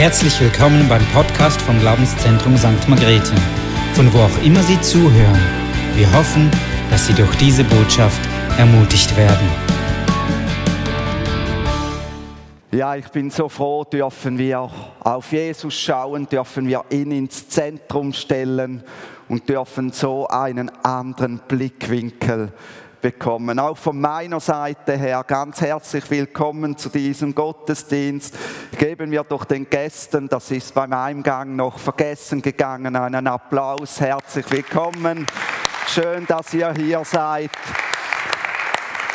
Herzlich willkommen beim Podcast vom Glaubenszentrum St. Margrethe, von wo auch immer Sie zuhören. Wir hoffen, dass Sie durch diese Botschaft ermutigt werden. Ja, ich bin so froh, dürfen wir auf Jesus schauen, dürfen wir ihn ins Zentrum stellen und dürfen so einen anderen Blickwinkel bekommen. Auch von meiner Seite her ganz herzlich willkommen zu diesem Gottesdienst. Geben wir doch den Gästen, das ist beim Eingang noch vergessen gegangen, einen Applaus. Herzlich willkommen. Schön, dass ihr hier seid,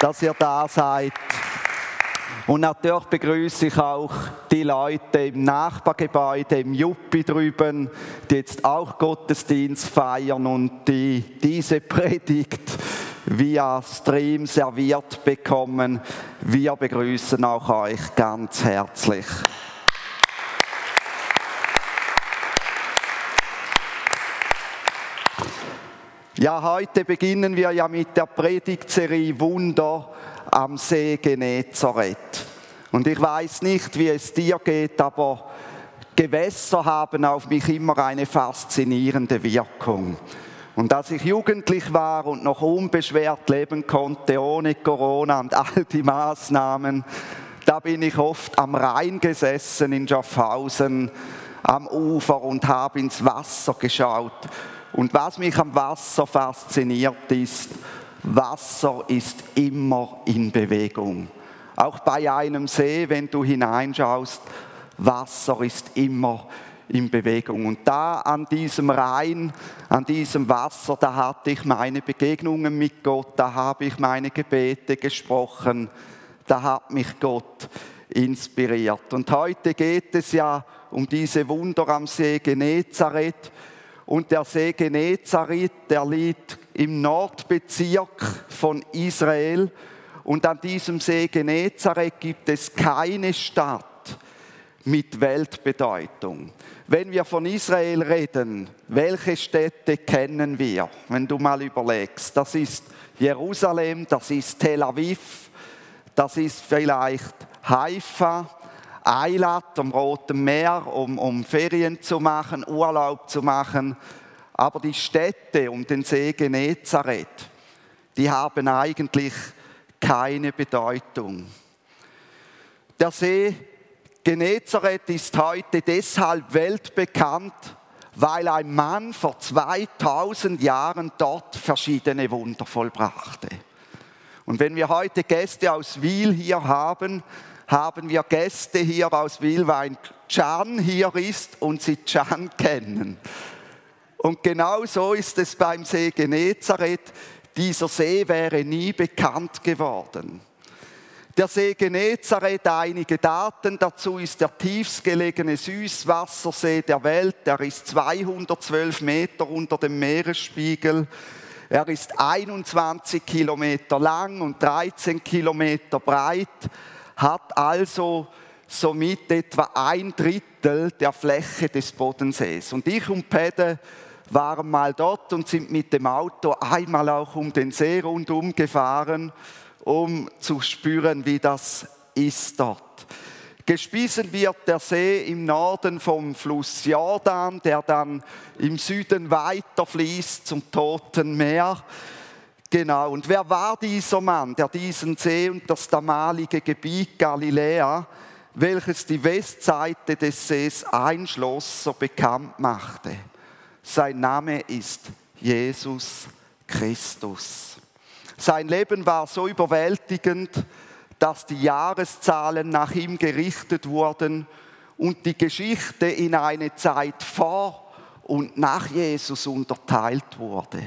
dass ihr da seid. Und natürlich begrüße ich auch die Leute im Nachbargebäude, im Juppi drüben, die jetzt auch Gottesdienst feiern und die diese Predigt via Stream serviert bekommen. Wir begrüßen auch euch ganz herzlich. Ja, heute beginnen wir ja mit der Predigtserie Wunder am See Genezareth. Und ich weiß nicht, wie es dir geht, aber Gewässer haben auf mich immer eine faszinierende Wirkung. Und als ich jugendlich war und noch unbeschwert leben konnte, ohne Corona und all die Maßnahmen, da bin ich oft am Rhein gesessen in Schaffhausen am Ufer und habe ins Wasser geschaut. Und was mich am Wasser fasziniert ist, Wasser ist immer in Bewegung. Auch bei einem See, wenn du hineinschaust, Wasser ist immer in Bewegung. Und da an diesem Rhein, an diesem Wasser, da hatte ich meine Begegnungen mit Gott, da habe ich meine Gebete gesprochen, da hat mich Gott inspiriert. Und heute geht es ja um diese Wunder am See Genezareth. Und der See Genezareth, der liegt im Nordbezirk von Israel. Und an diesem See Genezareth gibt es keine Stadt mit Weltbedeutung. Wenn wir von Israel reden, welche Städte kennen wir, wenn du mal überlegst? Das ist Jerusalem, das ist Tel Aviv, das ist vielleicht Haifa, Eilat am Roten Meer, um, um Ferien zu machen, Urlaub zu machen. Aber die Städte um den See Genezareth, die haben eigentlich keine Bedeutung. Der See Genezareth ist heute deshalb weltbekannt, weil ein Mann vor 2000 Jahren dort verschiedene Wunder vollbrachte. Und wenn wir heute Gäste aus Wiel hier haben, haben wir Gäste hier aus Wiel, weil Can hier ist und sie Can kennen. Und genau so ist es beim See Genezareth. Dieser See wäre nie bekannt geworden. Der See Genezareth, einige Daten dazu, ist der tiefstgelegene Süßwassersee der Welt. Er ist 212 Meter unter dem Meeresspiegel. Er ist 21 Kilometer lang und 13 Kilometer breit, hat also somit etwa ein Drittel der Fläche des Bodensees. Und ich und Pede waren mal dort und sind mit dem Auto einmal auch um den See rundum gefahren um zu spüren, wie das ist dort. Gespiesen wird der See im Norden vom Fluss Jordan, der dann im Süden weiter fließt zum Toten Meer. Genau, und wer war dieser Mann, der diesen See und das damalige Gebiet Galiläa, welches die Westseite des Sees einschloss, so bekannt machte? Sein Name ist Jesus Christus. Sein Leben war so überwältigend, dass die Jahreszahlen nach ihm gerichtet wurden und die Geschichte in eine Zeit vor und nach Jesus unterteilt wurde.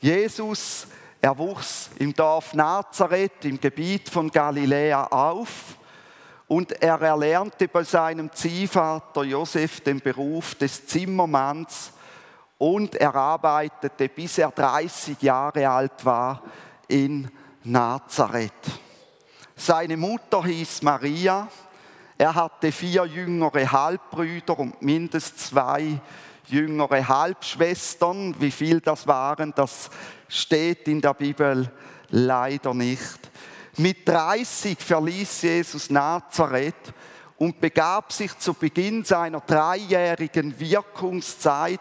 Jesus, er wuchs im Dorf Nazareth im Gebiet von Galiläa auf und er erlernte bei seinem Ziehvater Josef den Beruf des Zimmermanns und er arbeitete, bis er 30 Jahre alt war, in Nazareth. Seine Mutter hieß Maria. Er hatte vier jüngere Halbbrüder und mindestens zwei jüngere Halbschwestern. Wie viel das waren, das steht in der Bibel leider nicht. Mit 30 verließ Jesus Nazareth und begab sich zu Beginn seiner dreijährigen Wirkungszeit,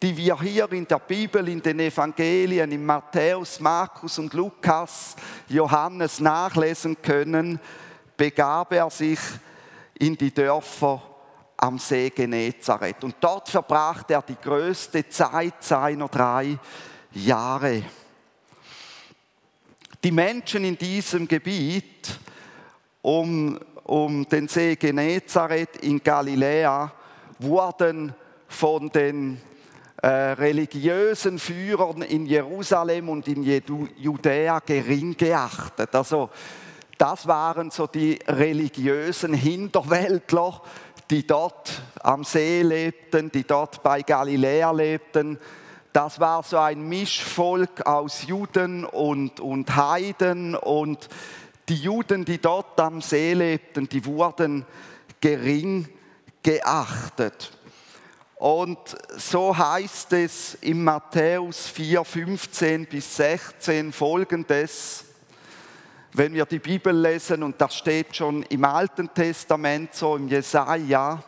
die wir hier in der Bibel, in den Evangelien, in Matthäus, Markus und Lukas, Johannes nachlesen können, begab er sich in die Dörfer am See Genezareth. Und dort verbrachte er die größte Zeit seiner drei Jahre. Die Menschen in diesem Gebiet um, um den See Genezareth in Galiläa wurden von den äh, religiösen Führern in Jerusalem und in Judäa gering geachtet. Also das waren so die religiösen Hinterwäldler, die dort am See lebten, die dort bei Galiläa lebten. Das war so ein Mischvolk aus Juden und, und Heiden und die Juden, die dort am See lebten, die wurden gering geachtet. Und so heißt es in Matthäus 4, 15 bis 16 folgendes wenn wir die Bibel lesen, und das steht schon im Alten Testament so im Jesaja,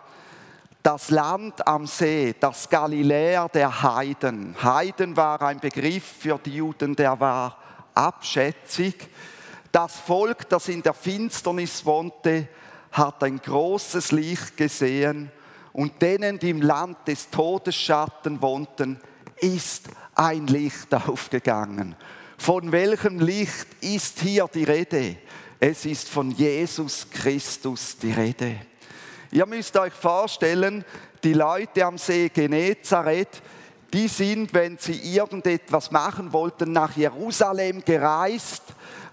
das Land am See, das Galiläa der Heiden. Heiden war ein Begriff für die Juden, der war abschätzig. Das Volk, das in der Finsternis wohnte, hat ein großes Licht gesehen und denen, die im Land des Todesschatten wohnten, ist ein Licht aufgegangen. Von welchem Licht ist hier die Rede? Es ist von Jesus Christus die Rede. Ihr müsst euch vorstellen, die Leute am See Genezareth, die sind, wenn sie irgendetwas machen wollten, nach Jerusalem gereist,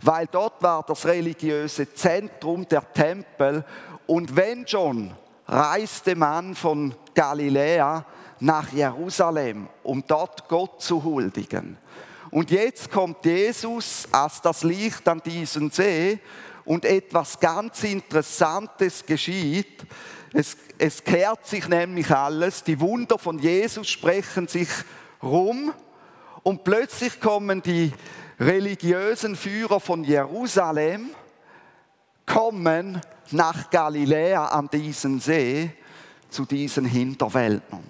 weil dort war das religiöse Zentrum, der Tempel. Und wenn schon, reiste man von Galiläa nach Jerusalem, um dort Gott zu huldigen. Und jetzt kommt Jesus als das Licht an diesen See und etwas ganz Interessantes geschieht. Es, es kehrt sich nämlich alles, die Wunder von Jesus sprechen sich rum und plötzlich kommen die religiösen Führer von Jerusalem, kommen nach Galiläa an diesen See zu diesen Hinterwäldern,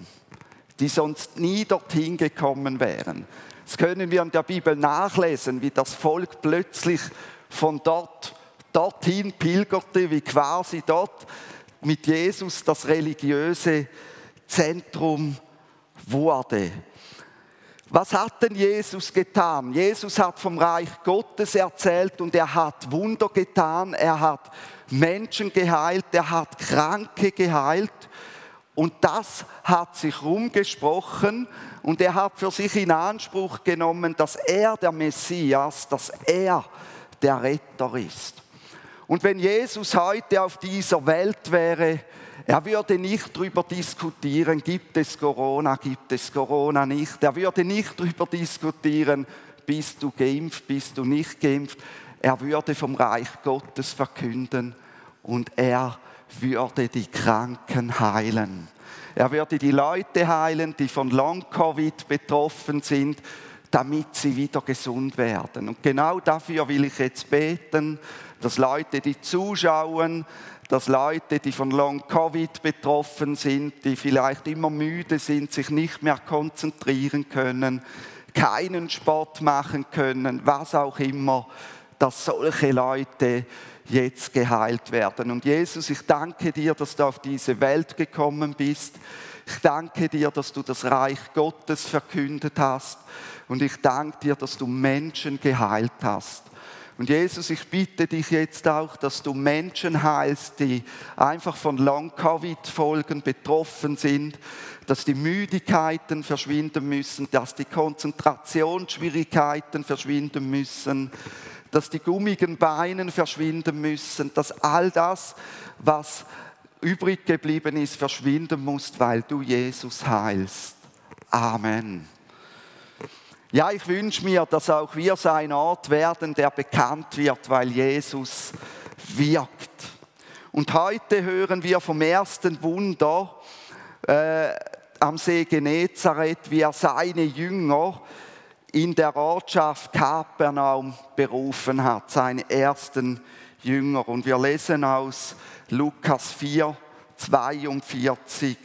die sonst nie dorthin gekommen wären. Das können wir in der Bibel nachlesen, wie das Volk plötzlich von dort dorthin pilgerte, wie quasi dort mit Jesus das religiöse Zentrum wurde. Was hat denn Jesus getan? Jesus hat vom Reich Gottes erzählt und er hat Wunder getan, er hat Menschen geheilt, er hat Kranke geheilt und das hat sich rumgesprochen und er hat für sich in Anspruch genommen, dass er der Messias, dass er der Retter ist. Und wenn Jesus heute auf dieser Welt wäre, er würde nicht darüber diskutieren, gibt es Corona, gibt es Corona nicht. Er würde nicht darüber diskutieren, bist du geimpft, bist du nicht geimpft. Er würde vom Reich Gottes verkünden und er würde die Kranken heilen. Er würde die Leute heilen, die von Long-Covid betroffen sind, damit sie wieder gesund werden. Und genau dafür will ich jetzt beten, dass Leute, die zuschauen, dass Leute, die von Long-Covid betroffen sind, die vielleicht immer müde sind, sich nicht mehr konzentrieren können, keinen Sport machen können, was auch immer, dass solche Leute jetzt geheilt werden. Und Jesus, ich danke dir, dass du auf diese Welt gekommen bist. Ich danke dir, dass du das Reich Gottes verkündet hast. Und ich danke dir, dass du Menschen geheilt hast. Und Jesus, ich bitte dich jetzt auch, dass du Menschen heilst, die einfach von Long-Covid-Folgen betroffen sind, dass die Müdigkeiten verschwinden müssen, dass die Konzentrationsschwierigkeiten verschwinden müssen, dass die gummigen Beine verschwinden müssen, dass all das, was übrig geblieben ist, verschwinden muss, weil du Jesus heilst. Amen. Ja, ich wünsche mir, dass auch wir so ein Ort werden, der bekannt wird, weil Jesus wirkt. Und heute hören wir vom ersten Wunder äh, am See Genezareth, wie er seine Jünger in der Ortschaft Kapernaum berufen hat, seine ersten Jünger. Und wir lesen aus Lukas 4, 42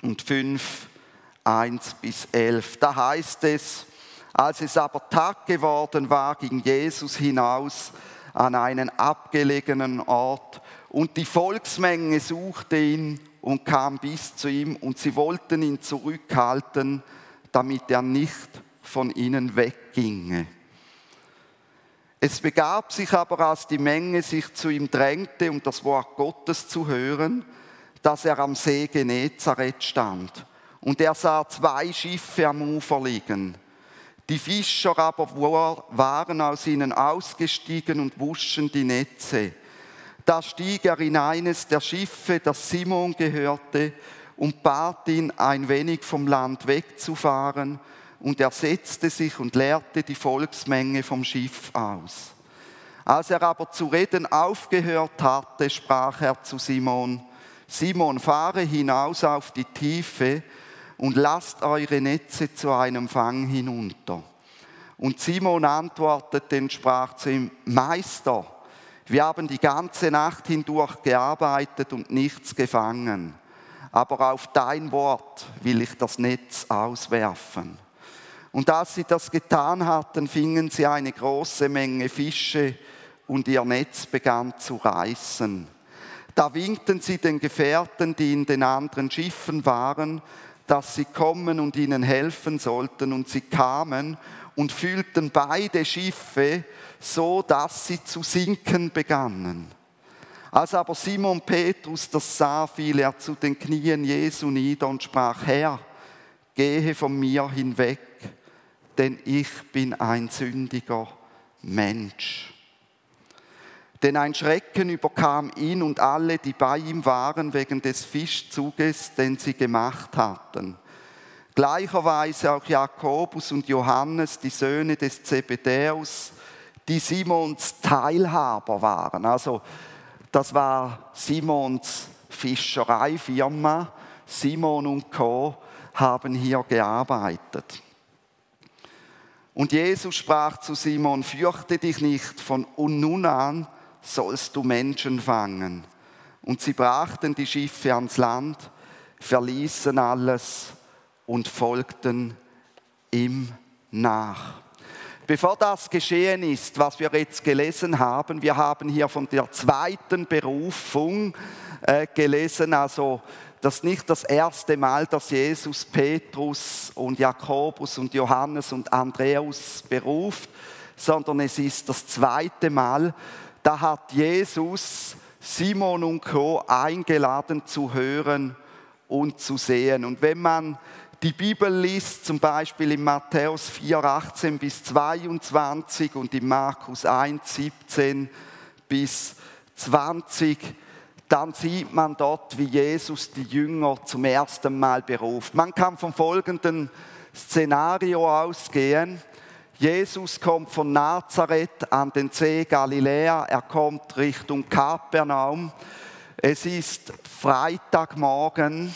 und 5, 1 bis 11. Da heißt es, als es aber Tag geworden war, ging Jesus hinaus an einen abgelegenen Ort und die Volksmenge suchte ihn und kam bis zu ihm und sie wollten ihn zurückhalten, damit er nicht von ihnen wegginge. Es begab sich aber, als die Menge sich zu ihm drängte, um das Wort Gottes zu hören, dass er am See Genezareth stand. Und er sah zwei Schiffe am Ufer liegen. Die Fischer aber waren aus ihnen ausgestiegen und wuschen die Netze. Da stieg er in eines der Schiffe, das Simon gehörte, und bat ihn, ein wenig vom Land wegzufahren, und er setzte sich und leerte die Volksmenge vom Schiff aus. Als er aber zu reden aufgehört hatte, sprach er zu Simon, Simon, fahre hinaus auf die Tiefe und lasst eure Netze zu einem Fang hinunter. Und Simon antwortete und sprach zu ihm, Meister, wir haben die ganze Nacht hindurch gearbeitet und nichts gefangen. Aber auf dein Wort will ich das Netz auswerfen. Und als sie das getan hatten, fingen sie eine große Menge Fische und ihr Netz begann zu reißen. Da winkten sie den Gefährten, die in den anderen Schiffen waren, dass sie kommen und ihnen helfen sollten. Und sie kamen und fühlten beide Schiffe so, dass sie zu sinken begannen. Als aber Simon Petrus das sah, fiel er zu den Knien Jesu nieder und sprach, Herr, gehe von mir hinweg, denn ich bin ein sündiger Mensch. Denn ein Schrecken überkam ihn und alle, die bei ihm waren, wegen des Fischzuges, den sie gemacht hatten. Gleicherweise auch Jakobus und Johannes, die Söhne des Zebedäus, die Simons Teilhaber waren. Also das war Simons Fischereifirma. Simon und Co. haben hier gearbeitet. Und Jesus sprach zu Simon, fürchte dich nicht, von nun an sollst du Menschen fangen. Und sie brachten die Schiffe ans Land, verließen alles und folgten ihm nach. Bevor das geschehen ist, was wir jetzt gelesen haben, wir haben hier von der zweiten Berufung äh, gelesen, also das nicht das erste Mal, dass Jesus Petrus und Jakobus und Johannes und Andreas beruft, sondern es ist das zweite Mal, da hat Jesus Simon und Co. eingeladen zu hören und zu sehen. Und wenn man die Bibel liest, zum Beispiel in Matthäus 4, 18 bis 22 und in Markus 1, 17 bis 20, dann sieht man dort, wie Jesus die Jünger zum ersten Mal beruft. Man kann vom folgenden Szenario ausgehen. Jesus kommt von Nazareth an den See Galiläa, er kommt Richtung Kapernaum. Es ist Freitagmorgen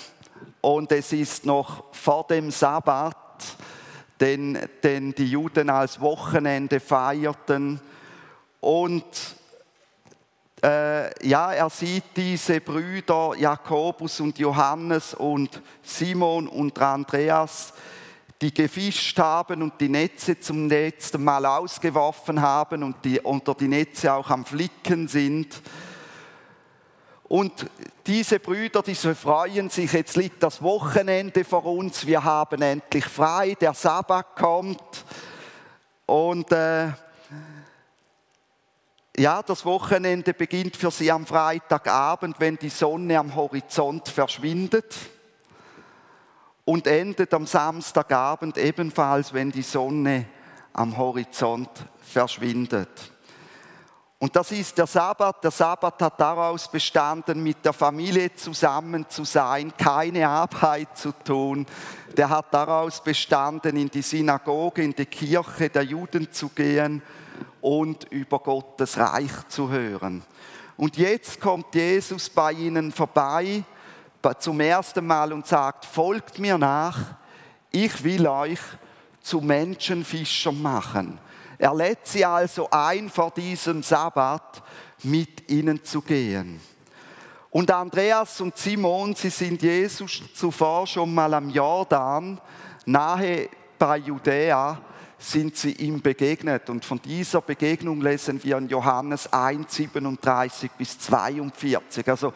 und es ist noch vor dem Sabbat, den, den die Juden als Wochenende feierten. Und äh, ja, er sieht diese Brüder Jakobus und Johannes und Simon und Andreas, die gefischt haben und die Netze zum letzten Mal ausgeworfen haben und die unter die Netze auch am Flicken sind. Und diese Brüder, diese freuen sich, jetzt liegt das Wochenende vor uns, wir haben endlich frei, der Sabbat kommt. Und äh, ja, das Wochenende beginnt für sie am Freitagabend, wenn die Sonne am Horizont verschwindet. Und endet am Samstagabend ebenfalls, wenn die Sonne am Horizont verschwindet. Und das ist der Sabbat. Der Sabbat hat daraus bestanden, mit der Familie zusammen zu sein, keine Arbeit zu tun. Der hat daraus bestanden, in die Synagoge, in die Kirche der Juden zu gehen und über Gottes Reich zu hören. Und jetzt kommt Jesus bei ihnen vorbei zum ersten Mal und sagt, folgt mir nach, ich will euch zu Menschenfischern machen. Er lädt sie also ein vor diesem Sabbat, mit ihnen zu gehen. Und Andreas und Simon, sie sind Jesus zuvor schon mal am Jordan, nahe bei Judäa, sind sie ihm begegnet. Und von dieser Begegnung lesen wir in Johannes 1, 37 bis 42. Also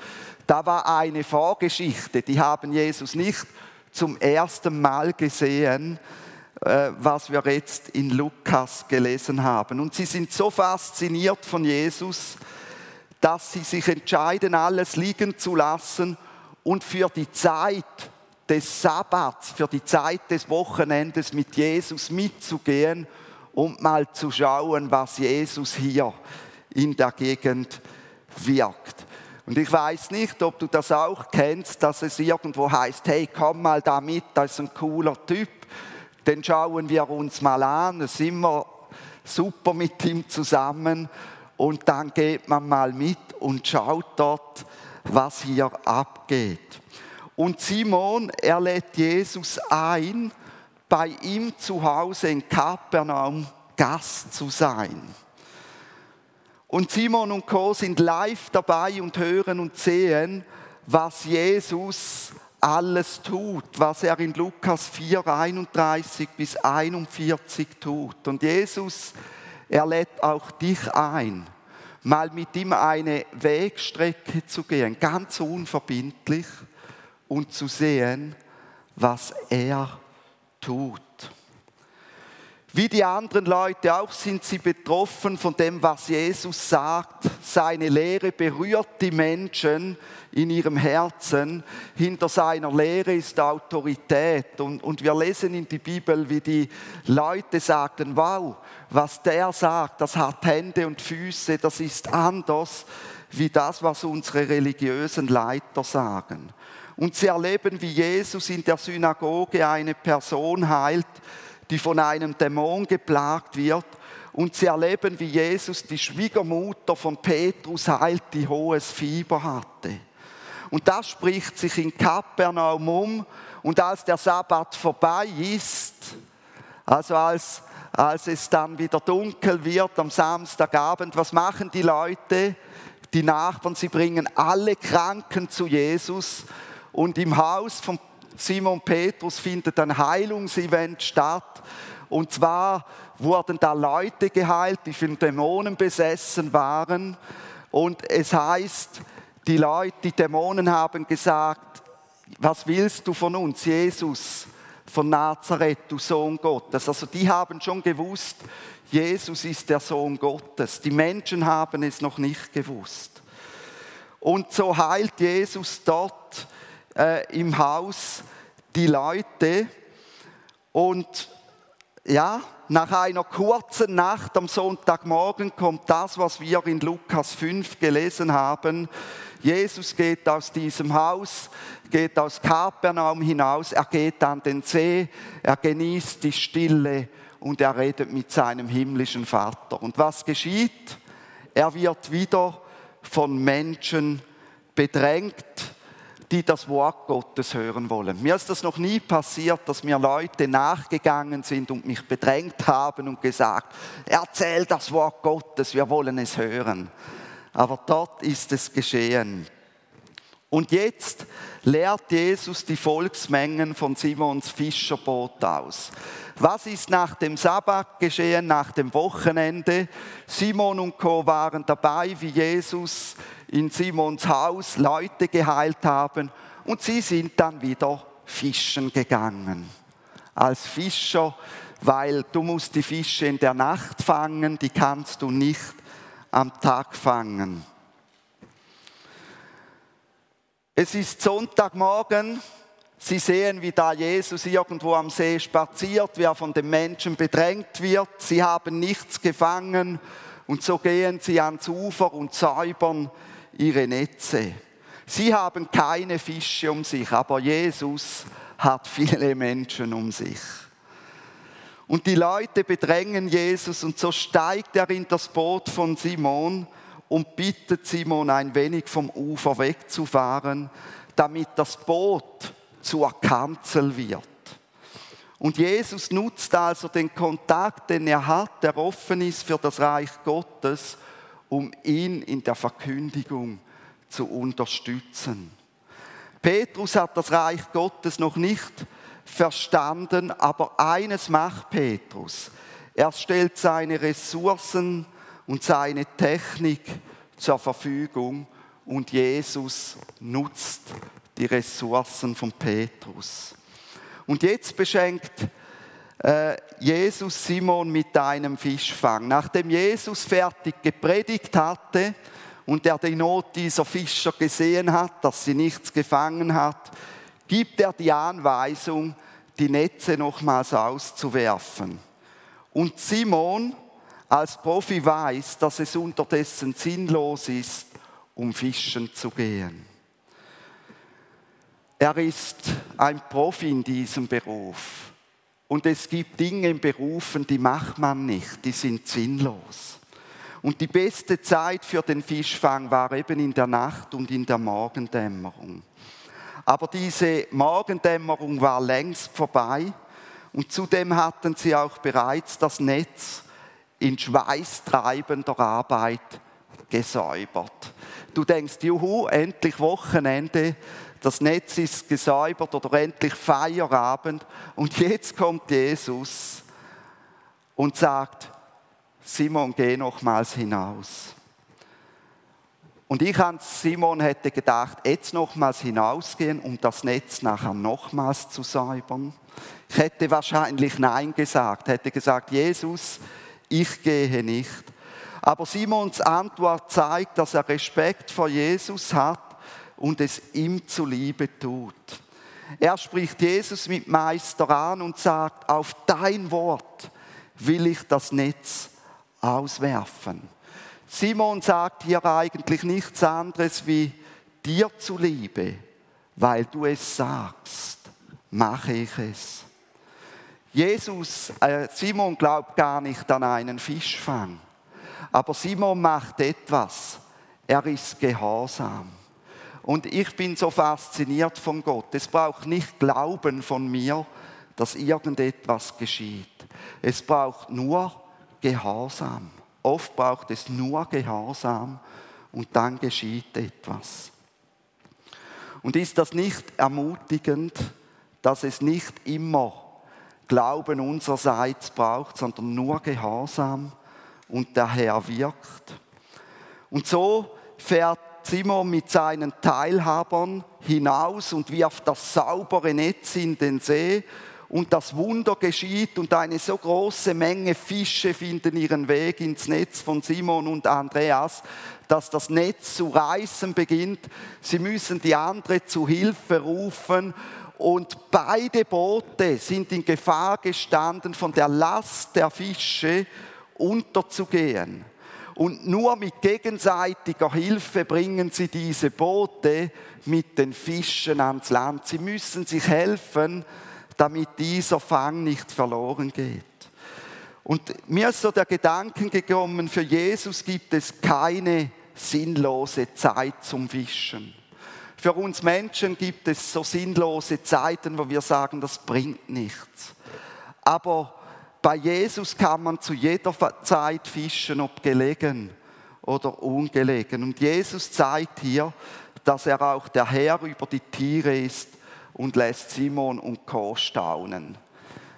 da war eine Vorgeschichte, die haben Jesus nicht zum ersten Mal gesehen, äh, was wir jetzt in Lukas gelesen haben. Und sie sind so fasziniert von Jesus, dass sie sich entscheiden, alles liegen zu lassen und für die Zeit des Sabbats, für die Zeit des Wochenendes mit Jesus mitzugehen und mal zu schauen, was Jesus hier in der Gegend wirkt. Und ich weiß nicht, ob du das auch kennst, dass es irgendwo heißt, hey, komm mal da mit, das ist ein cooler Typ, den schauen wir uns mal an, es ist immer super mit ihm zusammen und dann geht man mal mit und schaut dort, was hier abgeht. Und Simon, er lädt Jesus ein, bei ihm zu Hause in Kapernaum Gast zu sein. Und Simon und Co. sind live dabei und hören und sehen, was Jesus alles tut, was er in Lukas 4, 31 bis 41 tut. Und Jesus er lädt auch dich ein, mal mit ihm eine Wegstrecke zu gehen, ganz unverbindlich und zu sehen, was er tut. Wie die anderen Leute auch sind sie betroffen von dem, was Jesus sagt. Seine Lehre berührt die Menschen in ihrem Herzen. Hinter seiner Lehre ist Autorität. Und, und wir lesen in die Bibel, wie die Leute sagten, wow, was der sagt, das hat Hände und Füße, das ist anders wie das, was unsere religiösen Leiter sagen. Und sie erleben, wie Jesus in der Synagoge eine Person heilt, die von einem Dämon geplagt wird. Und sie erleben, wie Jesus die Schwiegermutter von Petrus heilt, die hohes Fieber hatte. Und das spricht sich in Kapernaum um. Und als der Sabbat vorbei ist, also als, als es dann wieder dunkel wird am Samstagabend, was machen die Leute? Die Nachbarn, sie bringen alle Kranken zu Jesus. Und im Haus von Simon Petrus findet ein Heilungsevent statt. Und zwar wurden da Leute geheilt, die von Dämonen besessen waren. Und es heißt, die Leute, die Dämonen haben gesagt, was willst du von uns, Jesus von Nazareth, du Sohn Gottes? Also die haben schon gewusst, Jesus ist der Sohn Gottes. Die Menschen haben es noch nicht gewusst. Und so heilt Jesus dort äh, im Haus die Leute und ja, nach einer kurzen Nacht am Sonntagmorgen kommt das, was wir in Lukas 5 gelesen haben. Jesus geht aus diesem Haus, geht aus Kapernaum hinaus, er geht an den See, er genießt die Stille und er redet mit seinem himmlischen Vater. Und was geschieht? Er wird wieder von Menschen bedrängt die das Wort Gottes hören wollen. Mir ist das noch nie passiert, dass mir Leute nachgegangen sind und mich bedrängt haben und gesagt, erzähl das Wort Gottes, wir wollen es hören. Aber dort ist es geschehen. Und jetzt lehrt Jesus die Volksmengen von Simons Fischerboot aus. Was ist nach dem Sabbat geschehen, nach dem Wochenende? Simon und Co. waren dabei, wie Jesus in Simons Haus Leute geheilt haben und sie sind dann wieder fischen gegangen. Als Fischer, weil du musst die Fische in der Nacht fangen, die kannst du nicht am Tag fangen. Es ist Sonntagmorgen, Sie sehen, wie da Jesus irgendwo am See spaziert, wie er von den Menschen bedrängt wird. Sie haben nichts gefangen und so gehen sie ans Ufer und säubern ihre Netze. Sie haben keine Fische um sich, aber Jesus hat viele Menschen um sich. Und die Leute bedrängen Jesus und so steigt er in das Boot von Simon und bittet Simon ein wenig vom Ufer wegzufahren, damit das Boot zur Kanzel wird. Und Jesus nutzt also den Kontakt, den er hat, der offen ist für das Reich Gottes, um ihn in der Verkündigung zu unterstützen. Petrus hat das Reich Gottes noch nicht verstanden, aber eines macht Petrus. Er stellt seine Ressourcen und seine Technik zur Verfügung und Jesus nutzt die Ressourcen von Petrus. Und jetzt beschenkt äh, Jesus Simon mit einem Fischfang. Nachdem Jesus fertig gepredigt hatte und er die Not dieser Fischer gesehen hat, dass sie nichts gefangen hat, gibt er die Anweisung, die Netze nochmals auszuwerfen. Und Simon als Profi weiß, dass es unterdessen sinnlos ist, um fischen zu gehen. Er ist ein Profi in diesem Beruf. Und es gibt Dinge im Berufen, die macht man nicht, die sind sinnlos. Und die beste Zeit für den Fischfang war eben in der Nacht und in der Morgendämmerung. Aber diese Morgendämmerung war längst vorbei und zudem hatten sie auch bereits das Netz in schweißtreibender Arbeit gesäubert. Du denkst, juhu, endlich Wochenende, das Netz ist gesäubert oder endlich Feierabend. Und jetzt kommt Jesus und sagt, Simon, geh nochmals hinaus. Und ich an Simon hätte gedacht, jetzt nochmals hinausgehen, um das Netz nachher nochmals zu säubern. Ich hätte wahrscheinlich Nein gesagt, hätte gesagt, Jesus, ich gehe nicht. Aber Simons Antwort zeigt, dass er Respekt vor Jesus hat und es ihm zuliebe tut. Er spricht Jesus mit Meister an und sagt, auf dein Wort will ich das Netz auswerfen. Simon sagt hier eigentlich nichts anderes wie dir zuliebe, weil du es sagst, mache ich es. Jesus, äh, Simon glaubt gar nicht an einen Fischfang, aber Simon macht etwas. Er ist gehorsam. Und ich bin so fasziniert von Gott. Es braucht nicht Glauben von mir, dass irgendetwas geschieht. Es braucht nur Gehorsam. Oft braucht es nur Gehorsam und dann geschieht etwas. Und ist das nicht ermutigend, dass es nicht immer Glauben unsererseits braucht, sondern nur Gehorsam und der Herr wirkt? Und so fährt Simon mit seinen Teilhabern hinaus und wirft das saubere Netz in den See und das Wunder geschieht und eine so große Menge Fische finden ihren Weg ins Netz von Simon und Andreas, dass das Netz zu reißen beginnt. Sie müssen die andere zu Hilfe rufen und beide Boote sind in Gefahr gestanden, von der Last der Fische unterzugehen. Und nur mit gegenseitiger Hilfe bringen sie diese Boote mit den Fischen ans Land. Sie müssen sich helfen, damit dieser Fang nicht verloren geht. Und mir ist so der Gedanke gekommen, für Jesus gibt es keine sinnlose Zeit zum Fischen. Für uns Menschen gibt es so sinnlose Zeiten, wo wir sagen, das bringt nichts. Aber bei Jesus kann man zu jeder Zeit fischen, ob gelegen oder ungelegen. Und Jesus zeigt hier, dass er auch der Herr über die Tiere ist und lässt Simon und Co. staunen.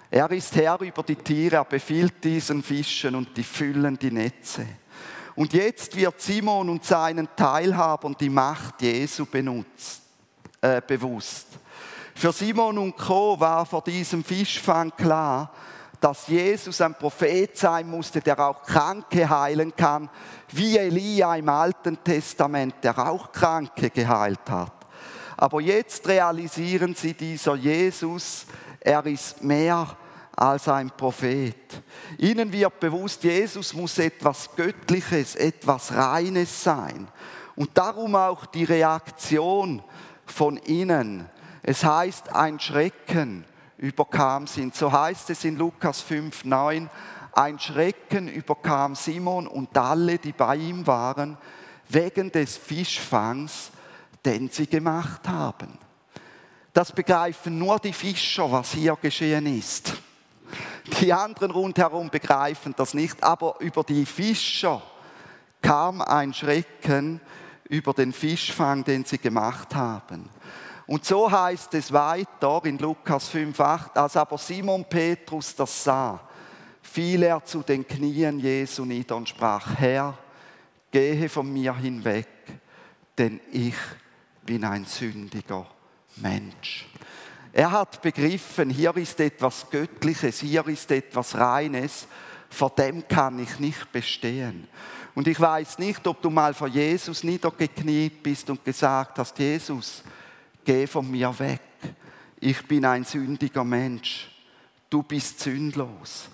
Er ist Herr über die Tiere, er befiehlt diesen Fischen und die füllen die Netze. Und jetzt wird Simon und seinen Teilhabern die Macht Jesu benutzt, äh, bewusst. Für Simon und Co. war vor diesem Fischfang klar, dass Jesus ein Prophet sein musste, der auch Kranke heilen kann, wie Elia im Alten Testament, der auch Kranke geheilt hat. Aber jetzt realisieren sie, dieser Jesus, er ist mehr als ein Prophet. Ihnen wird bewusst, Jesus muss etwas Göttliches, etwas Reines sein. Und darum auch die Reaktion von innen. Es heißt ein Schrecken überkam sie. so heißt es in Lukas 5, 9, ein Schrecken überkam Simon und alle, die bei ihm waren, wegen des Fischfangs, den sie gemacht haben. Das begreifen nur die Fischer, was hier geschehen ist. Die anderen rundherum begreifen das nicht, aber über die Fischer kam ein Schrecken über den Fischfang, den sie gemacht haben. Und so heißt es weiter in Lukas 5,8, als aber Simon Petrus das sah, fiel er zu den Knien Jesu nieder und sprach, Herr, gehe von mir hinweg, denn ich bin ein sündiger Mensch. Er hat begriffen, hier ist etwas Göttliches, hier ist etwas Reines, vor dem kann ich nicht bestehen. Und ich weiß nicht, ob du mal vor Jesus niedergekniet bist und gesagt hast, Jesus, geh von mir weg. Ich bin ein sündiger Mensch. Du bist sündlos.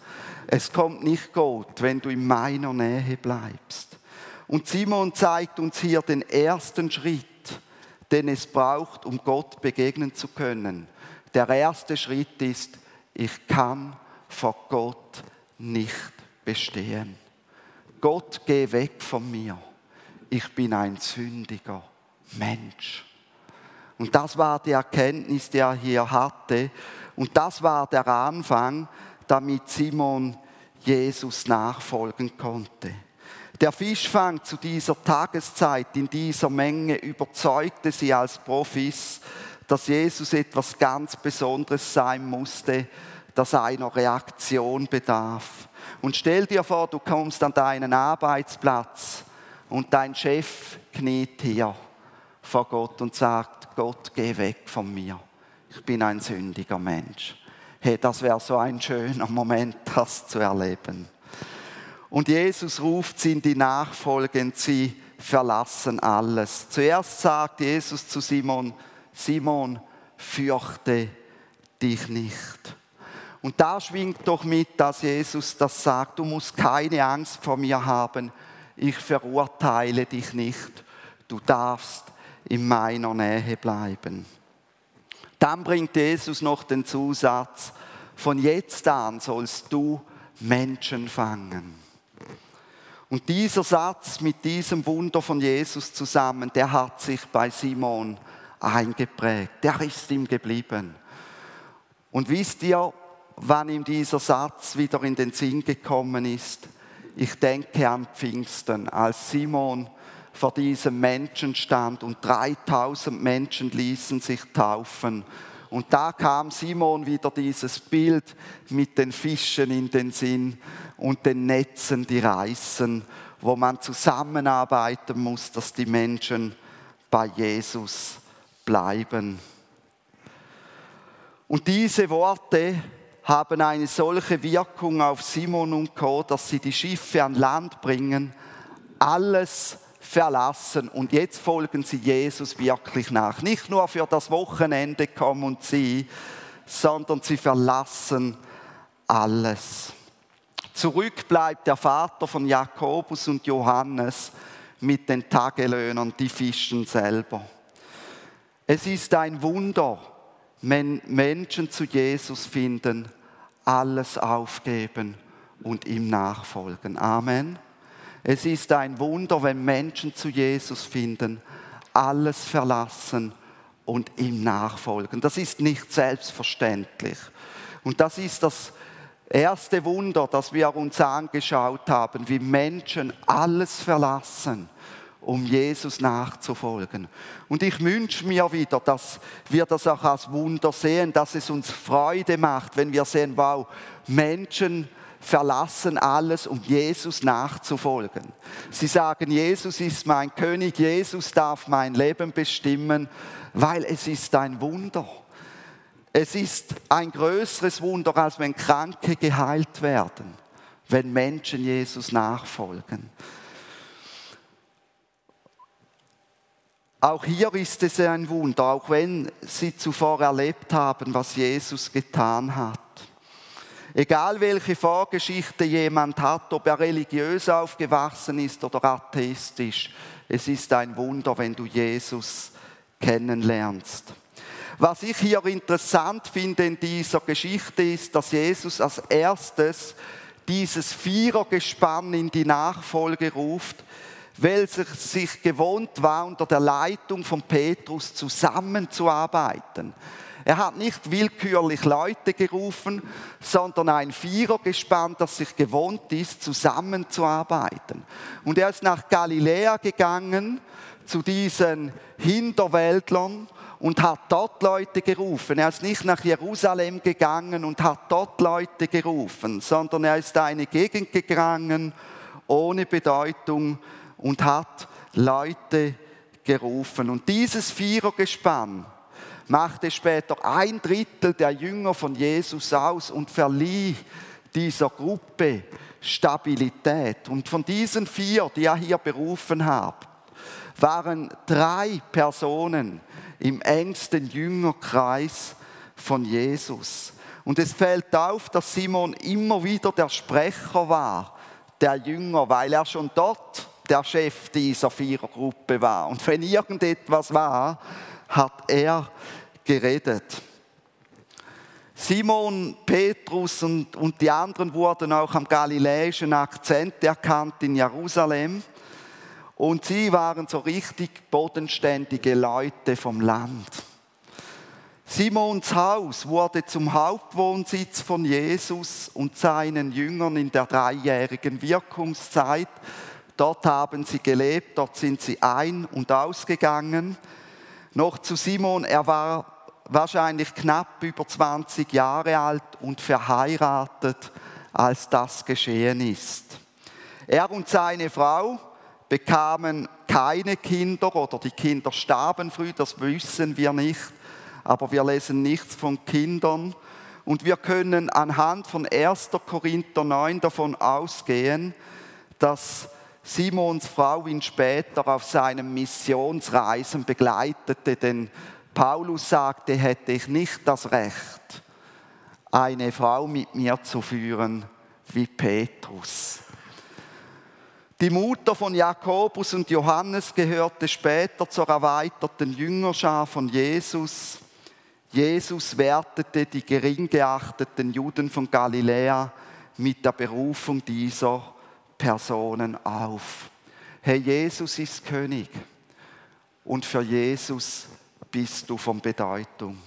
Es kommt nicht Gott, wenn du in meiner Nähe bleibst. Und Simon zeigt uns hier den ersten Schritt, den es braucht, um Gott begegnen zu können. Der erste Schritt ist, ich kann vor Gott nicht bestehen. Gott, geh weg von mir. Ich bin ein sündiger Mensch. Und das war die Erkenntnis, die er hier hatte. Und das war der Anfang, damit Simon Jesus nachfolgen konnte. Der Fischfang zu dieser Tageszeit in dieser Menge überzeugte sie als Profis, dass Jesus etwas ganz Besonderes sein musste, das einer Reaktion bedarf. Und stell dir vor, du kommst an deinen Arbeitsplatz und dein Chef kniet hier vor Gott und sagt, Gott, geh weg von mir. Ich bin ein sündiger Mensch. Hey, das wäre so ein schöner Moment, das zu erleben. Und Jesus ruft sie in die Nachfolge und sie verlassen alles. Zuerst sagt Jesus zu Simon, Simon, fürchte dich nicht. Und da schwingt doch mit, dass Jesus das sagt, du musst keine Angst vor mir haben, ich verurteile dich nicht, du darfst in meiner Nähe bleiben. Dann bringt Jesus noch den Zusatz, von jetzt an sollst du Menschen fangen. Und dieser Satz mit diesem Wunder von Jesus zusammen, der hat sich bei Simon eingeprägt, der ist ihm geblieben. Und wisst ihr, wann ihm dieser Satz wieder in den Sinn gekommen ist. Ich denke an Pfingsten, als Simon vor diesem Menschen stand und 3000 Menschen ließen sich taufen. Und da kam Simon wieder dieses Bild mit den Fischen in den Sinn und den Netzen, die reißen, wo man zusammenarbeiten muss, dass die Menschen bei Jesus bleiben. Und diese Worte haben eine solche Wirkung auf Simon und Co., dass sie die Schiffe an Land bringen, alles verlassen und jetzt folgen sie Jesus wirklich nach. Nicht nur für das Wochenende kommen und sie, sondern sie verlassen alles. Zurück bleibt der Vater von Jakobus und Johannes mit den Tagelöhnern, die Fischen selber. Es ist ein Wunder, wenn Menschen zu Jesus finden, alles aufgeben und ihm nachfolgen. Amen. Es ist ein Wunder, wenn Menschen zu Jesus finden, alles verlassen und ihm nachfolgen. Das ist nicht selbstverständlich. Und das ist das erste Wunder, das wir uns angeschaut haben, wie Menschen alles verlassen um Jesus nachzufolgen. Und ich wünsche mir wieder, dass wir das auch als Wunder sehen, dass es uns Freude macht, wenn wir sehen, wow, Menschen verlassen alles, um Jesus nachzufolgen. Sie sagen, Jesus ist mein König, Jesus darf mein Leben bestimmen, weil es ist ein Wunder. Es ist ein größeres Wunder, als wenn Kranke geheilt werden, wenn Menschen Jesus nachfolgen. Auch hier ist es ein Wunder, auch wenn sie zuvor erlebt haben, was Jesus getan hat. Egal welche Vorgeschichte jemand hat, ob er religiös aufgewachsen ist oder atheistisch, es ist ein Wunder, wenn du Jesus kennenlernst. Was ich hier interessant finde in dieser Geschichte ist, dass Jesus als erstes dieses Vierergespann in die Nachfolge ruft, weil er sich gewohnt war, unter der Leitung von Petrus zusammenzuarbeiten. Er hat nicht willkürlich Leute gerufen, sondern ein Vierer gespannt, das sich gewohnt ist, zusammenzuarbeiten. Und er ist nach Galiläa gegangen zu diesen Hinterwäldlern und hat dort Leute gerufen. Er ist nicht nach Jerusalem gegangen und hat dort Leute gerufen, sondern er ist eine Gegend gegangen ohne Bedeutung und hat Leute gerufen. Und dieses Vierergespann machte später ein Drittel der Jünger von Jesus aus und verlieh dieser Gruppe Stabilität. Und von diesen vier, die er hier berufen hat, waren drei Personen im engsten Jüngerkreis von Jesus. Und es fällt auf, dass Simon immer wieder der Sprecher war, der Jünger, weil er schon dort der Chef dieser Vierergruppe war. Und wenn irgendetwas war, hat er geredet. Simon, Petrus und, und die anderen wurden auch am galiläischen Akzent erkannt in Jerusalem. Und sie waren so richtig bodenständige Leute vom Land. Simons Haus wurde zum Hauptwohnsitz von Jesus und seinen Jüngern in der dreijährigen Wirkungszeit. Dort haben sie gelebt, dort sind sie ein- und ausgegangen. Noch zu Simon, er war wahrscheinlich knapp über 20 Jahre alt und verheiratet, als das geschehen ist. Er und seine Frau, bekamen keine Kinder oder die Kinder starben früh, das wissen wir nicht, aber wir lesen nichts von Kindern. Und wir können anhand von 1. Korinther 9 davon ausgehen, dass Simons Frau ihn später auf seinen Missionsreisen begleitete, denn Paulus sagte, hätte ich nicht das Recht, eine Frau mit mir zu führen wie Petrus. Die Mutter von Jakobus und Johannes gehörte später zur erweiterten Jüngerschar von Jesus. Jesus wertete die gering geachteten Juden von Galiläa mit der Berufung dieser Personen auf. Herr Jesus ist König und für Jesus bist du von Bedeutung.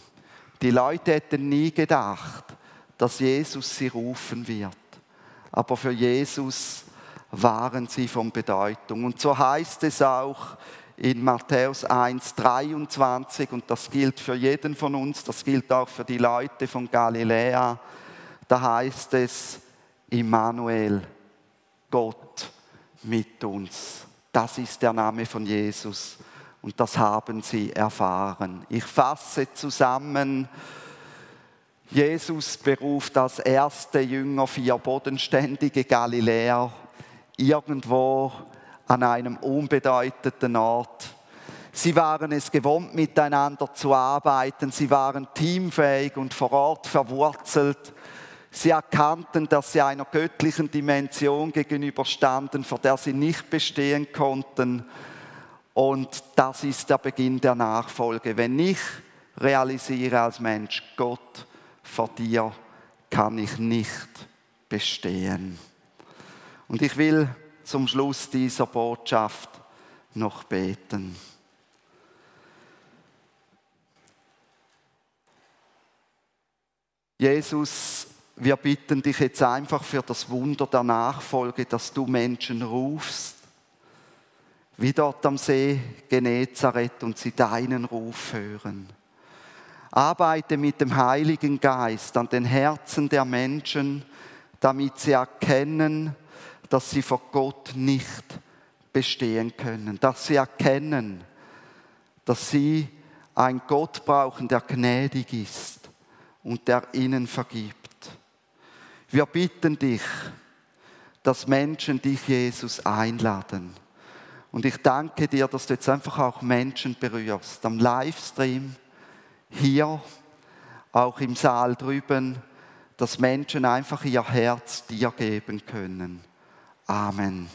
Die Leute hätten nie gedacht, dass Jesus sie rufen wird. Aber für Jesus waren sie von Bedeutung. Und so heißt es auch in Matthäus 1, 23, und das gilt für jeden von uns, das gilt auch für die Leute von Galiläa, da heißt es, Immanuel, Gott mit uns. Das ist der Name von Jesus und das haben sie erfahren. Ich fasse zusammen, Jesus beruft als erste Jünger vier bodenständige Galiläer irgendwo an einem unbedeutenden Ort. Sie waren es gewohnt, miteinander zu arbeiten. Sie waren teamfähig und vor Ort verwurzelt. Sie erkannten, dass sie einer göttlichen Dimension gegenüberstanden, vor der sie nicht bestehen konnten. Und das ist der Beginn der Nachfolge. Wenn ich realisiere als Mensch, Gott, vor dir kann ich nicht bestehen. Und ich will zum Schluss dieser Botschaft noch beten. Jesus, wir bitten dich jetzt einfach für das Wunder der Nachfolge, dass du Menschen rufst, wie dort am See Genezareth und sie deinen Ruf hören. Arbeite mit dem Heiligen Geist an den Herzen der Menschen, damit sie erkennen, dass sie vor Gott nicht bestehen können, dass sie erkennen, dass sie einen Gott brauchen, der gnädig ist und der ihnen vergibt. Wir bitten dich, dass Menschen dich, Jesus, einladen. Und ich danke dir, dass du jetzt einfach auch Menschen berührst, am Livestream, hier, auch im Saal drüben, dass Menschen einfach ihr Herz dir geben können. Amen.